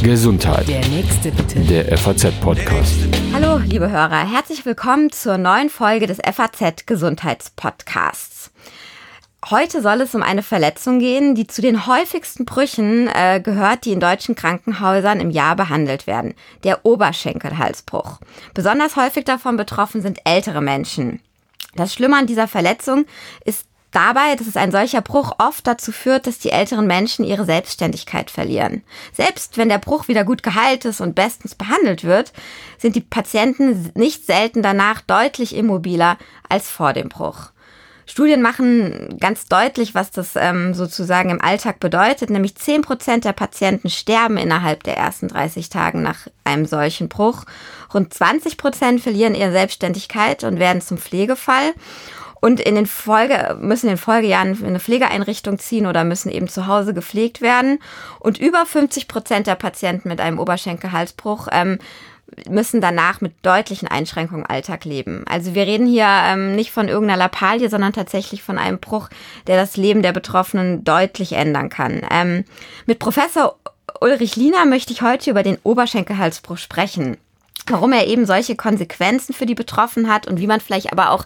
Gesundheit. Der nächste bitte. Der FAZ-Podcast. Hallo, liebe Hörer. Herzlich willkommen zur neuen Folge des FAZ Gesundheitspodcasts. Heute soll es um eine Verletzung gehen, die zu den häufigsten Brüchen äh, gehört, die in deutschen Krankenhäusern im Jahr behandelt werden. Der Oberschenkelhalsbruch. Besonders häufig davon betroffen sind ältere Menschen. Das Schlimme an dieser Verletzung ist dabei, dass es ein solcher Bruch oft dazu führt, dass die älteren Menschen ihre Selbstständigkeit verlieren. Selbst wenn der Bruch wieder gut geheilt ist und bestens behandelt wird, sind die Patienten nicht selten danach deutlich immobiler als vor dem Bruch. Studien machen ganz deutlich, was das ähm, sozusagen im Alltag bedeutet. Nämlich 10 Prozent der Patienten sterben innerhalb der ersten 30 Tagen nach einem solchen Bruch. Rund 20 Prozent verlieren ihre Selbstständigkeit und werden zum Pflegefall. Und in den Folge, müssen in den Folgejahren in eine Pflegeeinrichtung ziehen oder müssen eben zu Hause gepflegt werden. Und über 50 Prozent der Patienten mit einem Oberschenkelhalsbruch ähm, müssen danach mit deutlichen Einschränkungen Alltag leben. Also wir reden hier ähm, nicht von irgendeiner Lappalie, sondern tatsächlich von einem Bruch, der das Leben der Betroffenen deutlich ändern kann. Ähm, mit Professor Ulrich Liener möchte ich heute über den Oberschenkelhalsbruch sprechen warum er eben solche Konsequenzen für die Betroffenen hat und wie man vielleicht aber auch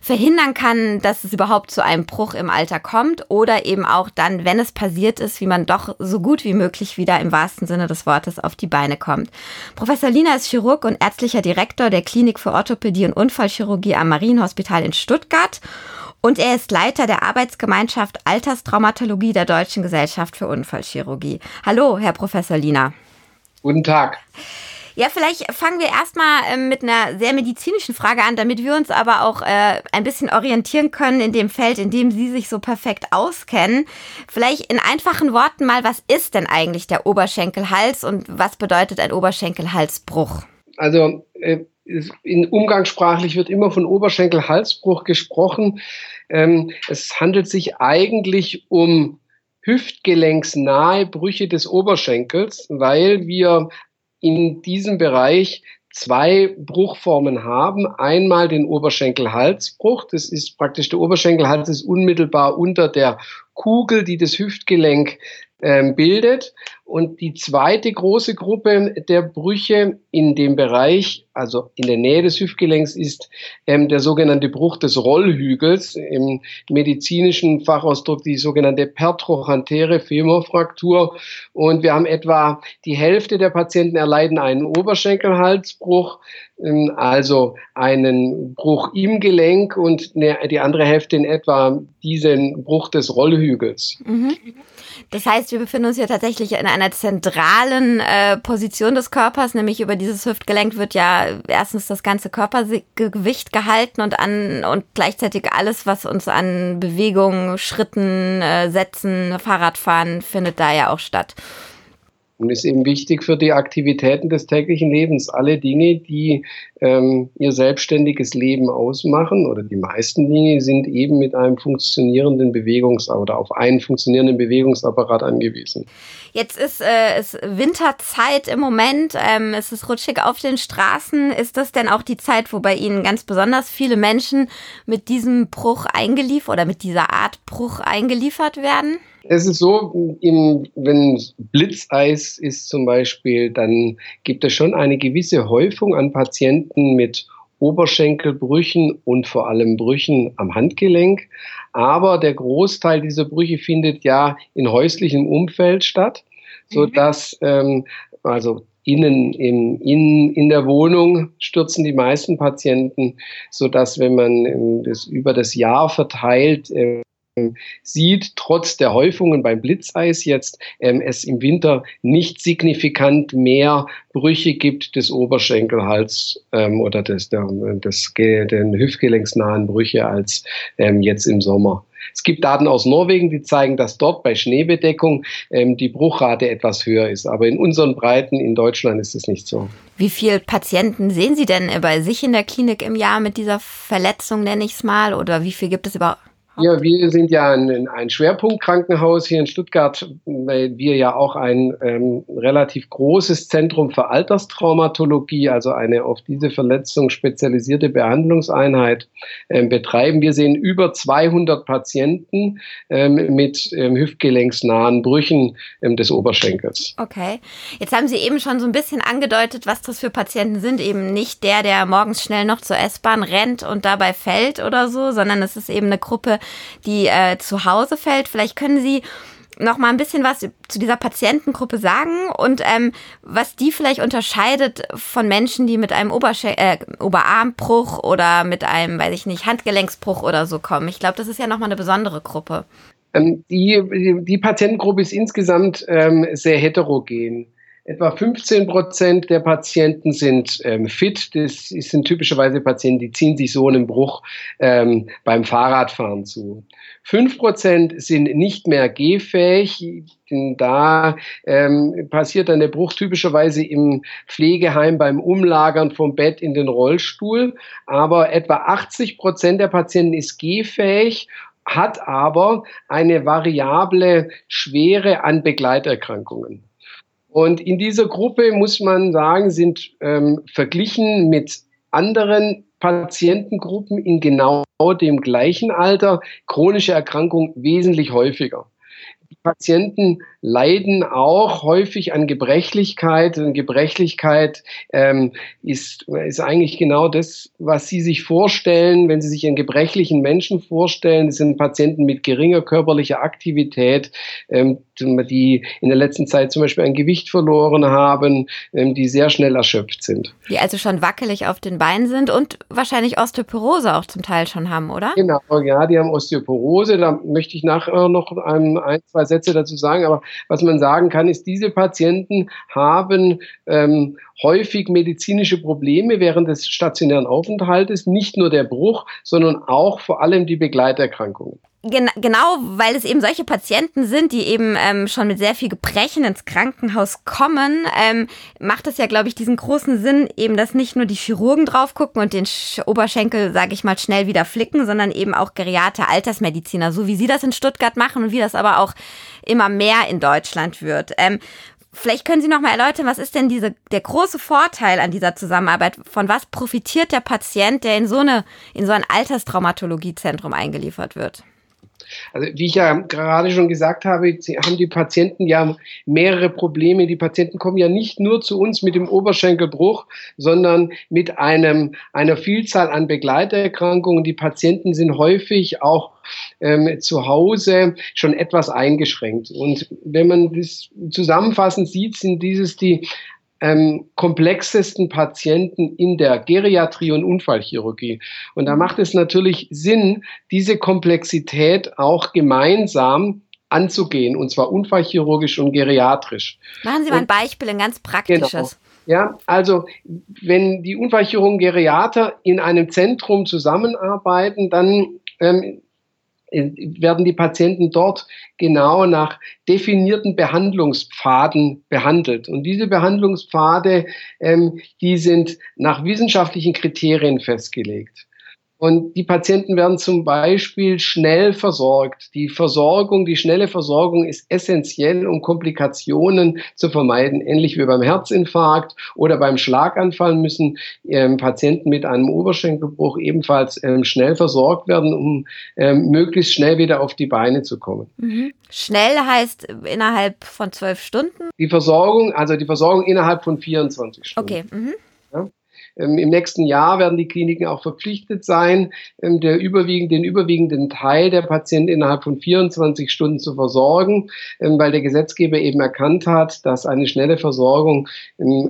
verhindern kann, dass es überhaupt zu einem Bruch im Alter kommt oder eben auch dann, wenn es passiert ist, wie man doch so gut wie möglich wieder im wahrsten Sinne des Wortes auf die Beine kommt. Professor Lina ist Chirurg und ärztlicher Direktor der Klinik für Orthopädie und Unfallchirurgie am Marienhospital in Stuttgart und er ist Leiter der Arbeitsgemeinschaft Alterstraumatologie der Deutschen Gesellschaft für Unfallchirurgie. Hallo, Herr Professor Lina. Guten Tag. Ja, vielleicht fangen wir erstmal äh, mit einer sehr medizinischen Frage an, damit wir uns aber auch äh, ein bisschen orientieren können in dem Feld, in dem Sie sich so perfekt auskennen. Vielleicht in einfachen Worten mal, was ist denn eigentlich der Oberschenkelhals und was bedeutet ein Oberschenkelhalsbruch? Also äh, in umgangssprachlich wird immer von Oberschenkelhalsbruch gesprochen. Ähm, es handelt sich eigentlich um hüftgelenksnahe Brüche des Oberschenkels, weil wir in diesem Bereich zwei Bruchformen haben. Einmal den Oberschenkelhalsbruch. Das ist praktisch der Oberschenkelhals ist unmittelbar unter der Kugel, die das Hüftgelenk ähm, bildet. Und die zweite große Gruppe der Brüche in dem Bereich, also in der Nähe des Hüftgelenks, ist ähm, der sogenannte Bruch des Rollhügels, im medizinischen Fachausdruck die sogenannte pertrochantere Femorfraktur. Und wir haben etwa die Hälfte der Patienten erleiden einen Oberschenkelhalsbruch, ähm, also einen Bruch im Gelenk und ne, die andere Hälfte in etwa diesen Bruch des Rollhügels. Mhm. Das heißt, wir befinden uns hier tatsächlich in einer zentralen äh, Position des Körpers, nämlich über dieses Hüftgelenk wird ja erstens das ganze Körpergewicht gehalten und an und gleichzeitig alles, was uns an Bewegungen, Schritten, äh, Sätzen, Fahrradfahren findet da ja auch statt. Und ist eben wichtig für die Aktivitäten des täglichen Lebens. Alle Dinge, die ähm, ihr selbstständiges Leben ausmachen oder die meisten Dinge sind eben mit einem funktionierenden Bewegungs- oder auf einen funktionierenden Bewegungsapparat angewiesen. Jetzt ist äh, es Winterzeit im Moment. Ähm, es ist rutschig auf den Straßen. Ist das denn auch die Zeit, wo bei Ihnen ganz besonders viele Menschen mit diesem Bruch eingeliefert oder mit dieser Art Bruch eingeliefert werden? Es ist so, im, wenn Blitzeis ist zum Beispiel, dann gibt es schon eine gewisse Häufung an Patienten mit Oberschenkelbrüchen und vor allem Brüchen am Handgelenk. Aber der Großteil dieser Brüche findet ja in häuslichem Umfeld statt, so mhm. ähm, also innen im, in, in der Wohnung stürzen die meisten Patienten, so dass wenn man ähm, das über das Jahr verteilt äh, sieht, trotz der Häufungen beim Blitzeis jetzt ähm, es im Winter nicht signifikant mehr Brüche gibt des Oberschenkelhals ähm, oder des, der, des, den hüftgelenksnahen Brüche als ähm, jetzt im Sommer. Es gibt Daten aus Norwegen, die zeigen, dass dort bei Schneebedeckung ähm, die Bruchrate etwas höher ist. Aber in unseren Breiten in Deutschland ist es nicht so. Wie viele Patienten sehen Sie denn bei sich in der Klinik im Jahr mit dieser Verletzung, nenne ich es mal? Oder wie viel gibt es überhaupt? Ja, wir sind ja ein, ein Schwerpunktkrankenhaus hier in Stuttgart, weil wir ja auch ein ähm, relativ großes Zentrum für Alterstraumatologie, also eine auf diese Verletzung spezialisierte Behandlungseinheit ähm, betreiben. Wir sehen über 200 Patienten ähm, mit ähm, hüftgelenksnahen Brüchen ähm, des Oberschenkels. Okay. Jetzt haben Sie eben schon so ein bisschen angedeutet, was das für Patienten sind. Eben nicht der, der morgens schnell noch zur S-Bahn rennt und dabei fällt oder so, sondern es ist eben eine Gruppe, die äh, zu Hause fällt. Vielleicht können Sie noch mal ein bisschen was zu dieser Patientengruppe sagen und ähm, was die vielleicht unterscheidet von Menschen, die mit einem Oberschen äh, Oberarmbruch oder mit einem, weiß ich nicht, Handgelenksbruch oder so kommen. Ich glaube, das ist ja noch mal eine besondere Gruppe. Ähm, die, die, die, Patientengruppe ist insgesamt ähm, sehr heterogen. Etwa 15 Prozent der Patienten sind ähm, fit. Das sind typischerweise Patienten, die ziehen sich so einen Bruch ähm, beim Fahrradfahren zu. 5 Prozent sind nicht mehr gehfähig. Da ähm, passiert dann der Bruch typischerweise im Pflegeheim beim Umlagern vom Bett in den Rollstuhl. Aber etwa 80 Prozent der Patienten ist gehfähig hat aber eine variable Schwere an Begleiterkrankungen. Und in dieser Gruppe muss man sagen, sind ähm, verglichen mit anderen Patientengruppen in genau dem gleichen Alter chronische Erkrankungen wesentlich häufiger. Die Patienten leiden auch häufig an Gebrechlichkeit. Und Gebrechlichkeit ähm, ist, ist eigentlich genau das, was Sie sich vorstellen, wenn Sie sich einen gebrechlichen Menschen vorstellen. Das sind Patienten mit geringer körperlicher Aktivität, ähm, die in der letzten Zeit zum Beispiel ein Gewicht verloren haben, ähm, die sehr schnell erschöpft sind. Die also schon wackelig auf den Beinen sind und wahrscheinlich Osteoporose auch zum Teil schon haben, oder? Genau, ja, die haben Osteoporose. Da möchte ich nachher noch ein, ein zwei Sätze dazu sagen. Aber was man sagen kann, ist, diese Patienten haben ähm, häufig medizinische Probleme während des stationären Aufenthaltes, nicht nur der Bruch, sondern auch vor allem die Begleiterkrankungen. Gen genau, weil es eben solche Patienten sind, die eben ähm, schon mit sehr viel Gebrechen ins Krankenhaus kommen, ähm, macht es ja, glaube ich, diesen großen Sinn, eben, dass nicht nur die Chirurgen drauf gucken und den Sch Oberschenkel, sage ich mal, schnell wieder flicken, sondern eben auch geriate Altersmediziner, so wie Sie das in Stuttgart machen und wie das aber auch immer mehr in Deutschland wird. Ähm, Vielleicht können Sie noch mal erläutern, was ist denn diese, der große Vorteil an dieser Zusammenarbeit? Von was profitiert der Patient, der in so, eine, in so ein Alterstraumatologiezentrum eingeliefert wird? Also wie ich ja gerade schon gesagt habe, haben die Patienten ja mehrere Probleme. Die Patienten kommen ja nicht nur zu uns mit dem Oberschenkelbruch, sondern mit einem, einer Vielzahl an Begleiterkrankungen. Die Patienten sind häufig auch ähm, zu Hause schon etwas eingeschränkt. Und wenn man das zusammenfassend sieht, sind dieses die ähm, komplexesten Patienten in der Geriatrie und Unfallchirurgie. Und da macht es natürlich Sinn, diese Komplexität auch gemeinsam anzugehen, und zwar unfallchirurgisch und geriatrisch. Machen Sie mal ein Beispiel, ein ganz praktisches. Genau. Ja, also wenn die Unfallchirurgen Geriater in einem Zentrum zusammenarbeiten, dann ähm, äh, werden die Patienten dort genau nach definierten Behandlungspfaden behandelt. Und diese Behandlungspfade, ähm, die sind nach wissenschaftlichen Kriterien festgelegt. Und die Patienten werden zum Beispiel schnell versorgt. Die Versorgung, die schnelle Versorgung ist essentiell, um Komplikationen zu vermeiden. Ähnlich wie beim Herzinfarkt oder beim Schlaganfall müssen ähm, Patienten mit einem Oberschenkelbruch ebenfalls ähm, schnell versorgt werden, um ähm, möglichst schnell wieder auf die Beine zu kommen. Mhm. Schnell heißt innerhalb von zwölf Stunden? Die Versorgung, also die Versorgung innerhalb von 24 Stunden. Okay. Mhm. Ja? Ähm, Im nächsten Jahr werden die Kliniken auch verpflichtet sein, ähm, überwiegend, den überwiegenden Teil der Patienten innerhalb von 24 Stunden zu versorgen, ähm, weil der Gesetzgeber eben erkannt hat, dass eine schnelle Versorgung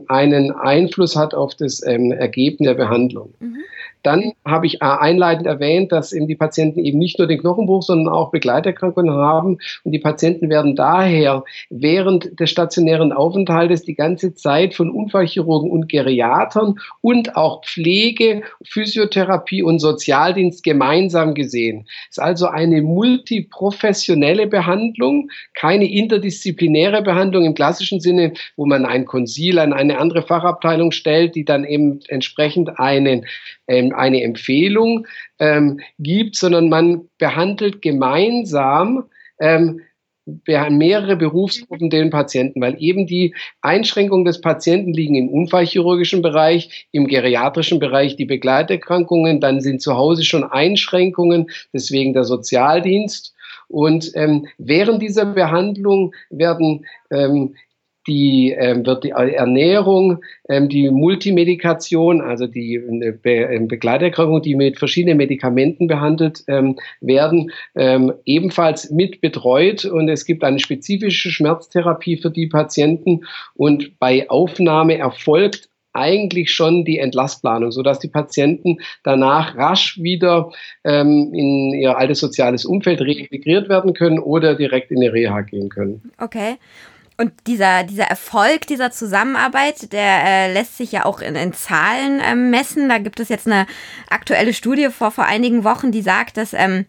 einen Einfluss hat auf das Ergebnis der Behandlung. Mhm. Dann habe ich äh, einleitend erwähnt, dass eben die Patienten eben nicht nur den Knochenbruch, sondern auch Begleiterkrankungen haben. Und die Patienten werden daher während des stationären Aufenthaltes die ganze Zeit von Unfallchirurgen und Geriatern und auch Pflege, Physiotherapie und Sozialdienst gemeinsam gesehen. Es ist also eine multiprofessionelle Behandlung, keine interdisziplinäre Behandlung im klassischen Sinne, wo man ein Konsil an eine andere Fachabteilung stellt, die dann eben entsprechend einen ähm, eine Empfehlung ähm, gibt, sondern man behandelt gemeinsam ähm, mehrere Berufsgruppen den Patienten, weil eben die Einschränkungen des Patienten liegen im unfallchirurgischen Bereich, im geriatrischen Bereich die Begleiterkrankungen, dann sind zu Hause schon Einschränkungen, deswegen der Sozialdienst. Und ähm, während dieser Behandlung werden ähm, die, ähm, wird die Ernährung, ähm, die Multimedikation, also die Be ähm, Begleiterkrankung, die mit verschiedenen Medikamenten behandelt ähm, werden, ähm, ebenfalls mit betreut. Und es gibt eine spezifische Schmerztherapie für die Patienten. Und bei Aufnahme erfolgt eigentlich schon die Entlassplanung, sodass die Patienten danach rasch wieder ähm, in ihr altes soziales Umfeld reintegriert werden können oder direkt in die Reha gehen können. Okay. Und dieser, dieser Erfolg dieser Zusammenarbeit, der äh, lässt sich ja auch in, in Zahlen ähm, messen. Da gibt es jetzt eine aktuelle Studie vor, vor einigen Wochen, die sagt, dass ähm,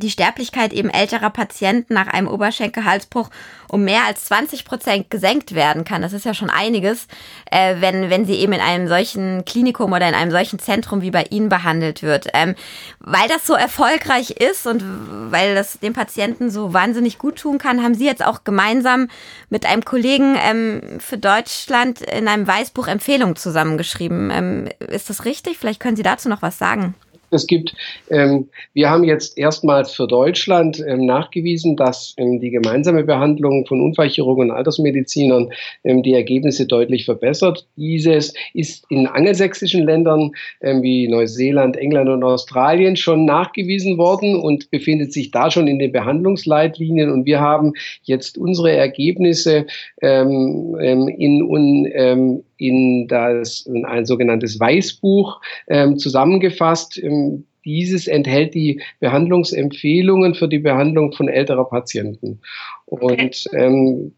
die Sterblichkeit eben älterer Patienten nach einem Oberschenkelhalsbruch um mehr als 20 Prozent gesenkt werden kann. Das ist ja schon einiges, äh, wenn, wenn sie eben in einem solchen Klinikum oder in einem solchen Zentrum wie bei Ihnen behandelt wird. Ähm, weil das so erfolgreich ist und weil das dem Patienten so wahnsinnig gut tun kann, haben Sie jetzt auch gemeinsam mit einem Kollegen ähm, für Deutschland in einem Weißbuch Empfehlungen zusammengeschrieben. Ähm, ist das richtig? Vielleicht können Sie dazu noch was sagen. Es gibt, ähm, wir haben jetzt erstmals für Deutschland ähm, nachgewiesen, dass ähm, die gemeinsame Behandlung von Unfallchirurgen und Altersmedizinern ähm, die Ergebnisse deutlich verbessert. Dieses ist in angelsächsischen Ländern ähm, wie Neuseeland, England und Australien schon nachgewiesen worden und befindet sich da schon in den Behandlungsleitlinien. Und wir haben jetzt unsere Ergebnisse ähm, in, in in das in ein sogenanntes Weißbuch ähm, zusammengefasst. Ähm, dieses enthält die Behandlungsempfehlungen für die Behandlung von älterer Patienten. Und ähm,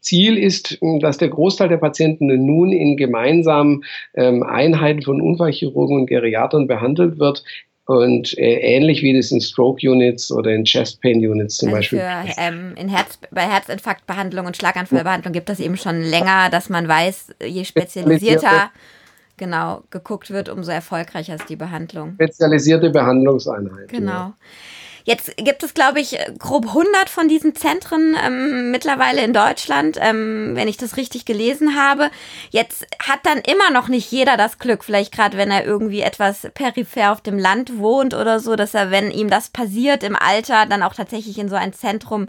Ziel ist, dass der Großteil der Patienten nun in gemeinsamen ähm, Einheiten von Unfallchirurgen und Geriatern behandelt wird, und äh, ähnlich wie das in Stroke Units oder in Chest Pain Units zum also Beispiel. Für, ähm, in Herz, bei Herzinfarktbehandlung und Schlaganfallbehandlung gibt es eben schon länger, dass man weiß, je spezialisierter genau geguckt wird, umso erfolgreicher ist die Behandlung. Spezialisierte Behandlungseinheiten. Genau. Ja. Jetzt gibt es, glaube ich, grob 100 von diesen Zentren ähm, mittlerweile in Deutschland, ähm, wenn ich das richtig gelesen habe. Jetzt hat dann immer noch nicht jeder das Glück, vielleicht gerade wenn er irgendwie etwas peripher auf dem Land wohnt oder so, dass er, wenn ihm das passiert im Alter, dann auch tatsächlich in so ein Zentrum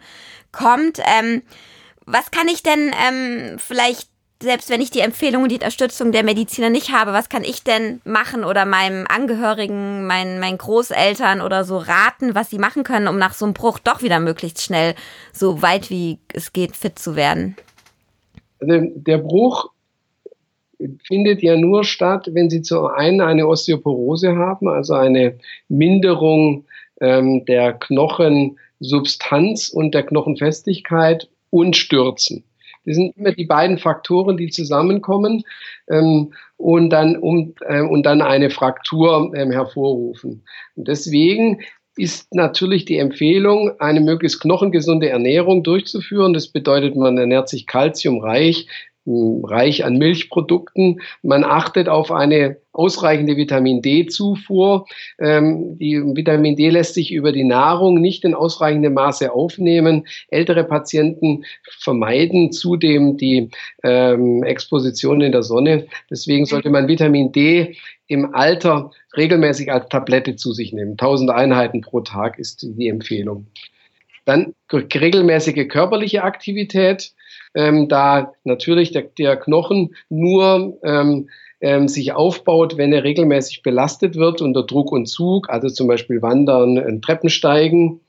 kommt. Ähm, was kann ich denn ähm, vielleicht selbst wenn ich die Empfehlung und die Unterstützung der Mediziner nicht habe, was kann ich denn machen oder meinem Angehörigen, meinen, meinen Großeltern oder so raten, was sie machen können, um nach so einem Bruch doch wieder möglichst schnell, so weit wie es geht, fit zu werden? Also der Bruch findet ja nur statt, wenn Sie zum einen eine Osteoporose haben, also eine Minderung ähm, der Knochensubstanz und der Knochenfestigkeit und Stürzen. Das sind immer die beiden Faktoren, die zusammenkommen ähm, und, dann, um, äh, und dann eine Fraktur ähm, hervorrufen. Und deswegen ist natürlich die Empfehlung, eine möglichst knochengesunde Ernährung durchzuführen. Das bedeutet, man ernährt sich kalziumreich, reich an Milchprodukten. Man achtet auf eine ausreichende Vitamin D-Zufuhr. Ähm, die Vitamin D lässt sich über die Nahrung nicht in ausreichendem Maße aufnehmen. Ältere Patienten vermeiden zudem die ähm, Exposition in der Sonne. Deswegen sollte man Vitamin D im Alter regelmäßig als Tablette zu sich nehmen. 1000 Einheiten pro Tag ist die Empfehlung. Dann regelmäßige körperliche Aktivität ähm, da natürlich der, der Knochen nur ähm, ähm, sich aufbaut, wenn er regelmäßig belastet wird unter Druck und Zug, also zum Beispiel Wandern, Treppensteigen.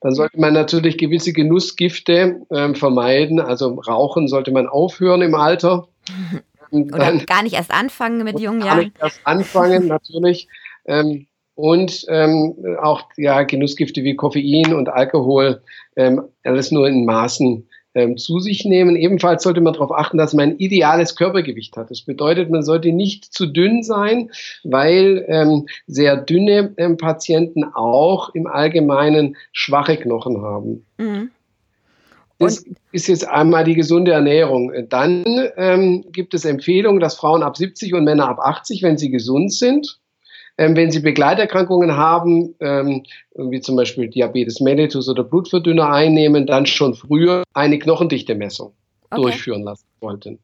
Dann sollte man natürlich gewisse Genussgifte ähm, vermeiden. Also Rauchen sollte man aufhören im Alter. Oder dann, gar nicht erst anfangen mit jungen Jahren. Gar nicht erst anfangen, natürlich. Ähm, und ähm, auch ja, Genussgifte wie Koffein und Alkohol, ähm, alles nur in Maßen ähm, zu sich nehmen. Ebenfalls sollte man darauf achten, dass man ein ideales Körpergewicht hat. Das bedeutet, man sollte nicht zu dünn sein, weil ähm, sehr dünne ähm, Patienten auch im Allgemeinen schwache Knochen haben. Mhm. Das ist jetzt einmal die gesunde Ernährung. Dann ähm, gibt es Empfehlungen, dass Frauen ab 70 und Männer ab 80, wenn sie gesund sind, Ähm, wenn Sie Begleiterkrankungen haben, ähm, wie zum Beispiel Diabetes mellitus oder Blutverdünner einnehmen, dann schon früher eine Knochendichte-Messung okay. durchführen lassen wollten.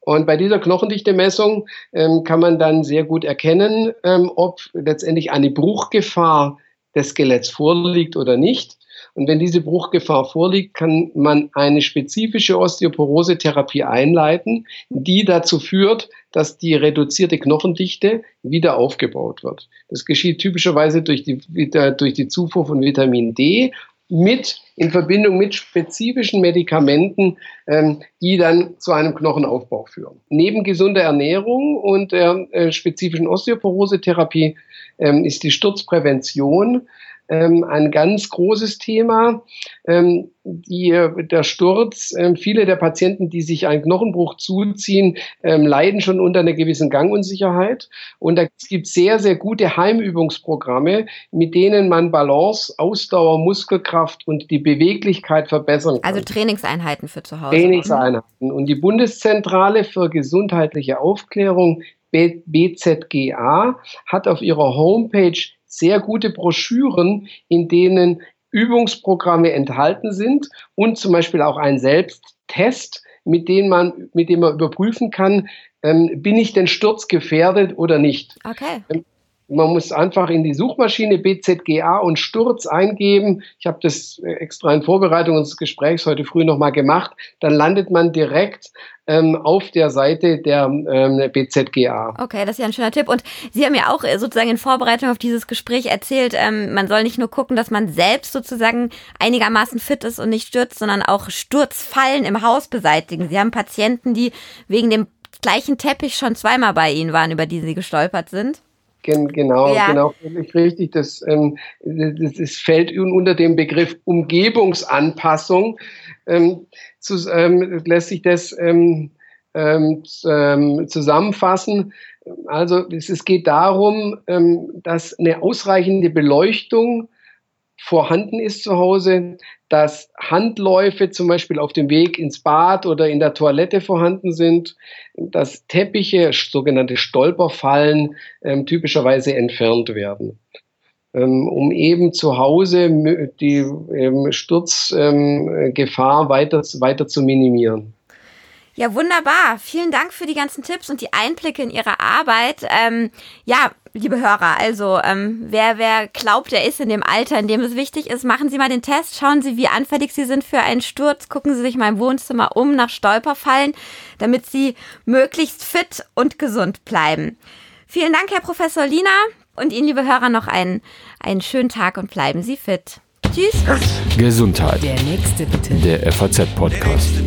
Und bei dieser Knochendichte-Messung ähm, kann man dann sehr gut erkennen, ähm, ob letztendlich eine Bruchgefahr des Skeletts vorliegt oder nicht. Und wenn diese Bruchgefahr vorliegt, kann man eine spezifische Osteoporose-Therapie einleiten, die dazu führt, dass die reduzierte Knochendichte wieder aufgebaut wird. Das geschieht typischerweise durch die, durch die Zufuhr von Vitamin D mit in Verbindung mit spezifischen Medikamenten, ähm, die dann zu einem Knochenaufbau führen. Neben gesunder Ernährung und der äh, spezifischen Osteoporose-Therapie ähm, ist die Sturzprävention ähm, ein ganz großes Thema. Ähm, die, der Sturz, ähm, viele der Patienten, die sich einen Knochenbruch zuziehen, ähm, leiden schon unter einer gewissen Gangunsicherheit. Und da gibt es sehr, sehr gute Heimübungsprogramme, mit denen man Balance, Ausdauer, Muskelkraft und die Beweglichkeit verbessern kann. Also Trainingseinheiten für zu Hause. Trainingseinheiten. Und die Bundeszentrale für gesundheitliche Aufklärung BZGA hat auf ihrer Homepage sehr gute Broschüren, in denen Übungsprogramme enthalten sind und zum Beispiel auch ein Selbsttest, mit dem man, mit dem man überprüfen kann, ähm, bin ich denn sturzgefährdet oder nicht. Okay. Man muss einfach in die Suchmaschine BZGA und Sturz eingeben. Ich habe das extra in Vorbereitung unseres Gesprächs heute früh nochmal gemacht. Dann landet man direkt ähm, auf der Seite der ähm, BZGA. Okay, das ist ja ein schöner Tipp. Und Sie haben ja auch äh, sozusagen in Vorbereitung auf dieses Gespräch erzählt, ähm, man soll nicht nur gucken, dass man selbst sozusagen einigermaßen fit ist und nicht stürzt, sondern auch Sturzfallen im Haus beseitigen. Sie haben Patienten, die wegen dem gleichen Teppich schon zweimal bei Ihnen waren, über die Sie gestolpert sind. Genau, ja. genau, völlig richtig. Das, ähm, das, das fällt unter dem Begriff Umgebungsanpassung. Ähm, zu, ähm, lässt sich das ähm, ähm, ähm, zusammenfassen. Also es, es geht darum, dass eine ausreichende Beleuchtung vorhanden ist zu Hause, dass Handläufe zum Beispiel auf dem Weg ins Bad oder in der Toilette vorhanden sind, dass Teppiche, sogenannte Stolperfallen, ähm, typischerweise entfernt werden, ähm, um eben zu Hause die ähm, Sturzgefahr weiter, weiter zu minimieren. Ja, wunderbar. Vielen Dank für die ganzen Tipps und die Einblicke in Ihre Arbeit. Ähm, ja, liebe Hörer, also ähm, wer, wer glaubt, er ist in dem Alter, in dem es wichtig ist, machen Sie mal den Test, schauen Sie, wie anfällig Sie sind für einen Sturz, gucken Sie sich mal im Wohnzimmer um nach Stolperfallen, damit Sie möglichst fit und gesund bleiben. Vielen Dank, Herr Professor Lina, und Ihnen, liebe Hörer, noch einen, einen schönen Tag und bleiben Sie fit. Tschüss. Gesundheit. Der nächste bitte. Der FAZ-Podcast.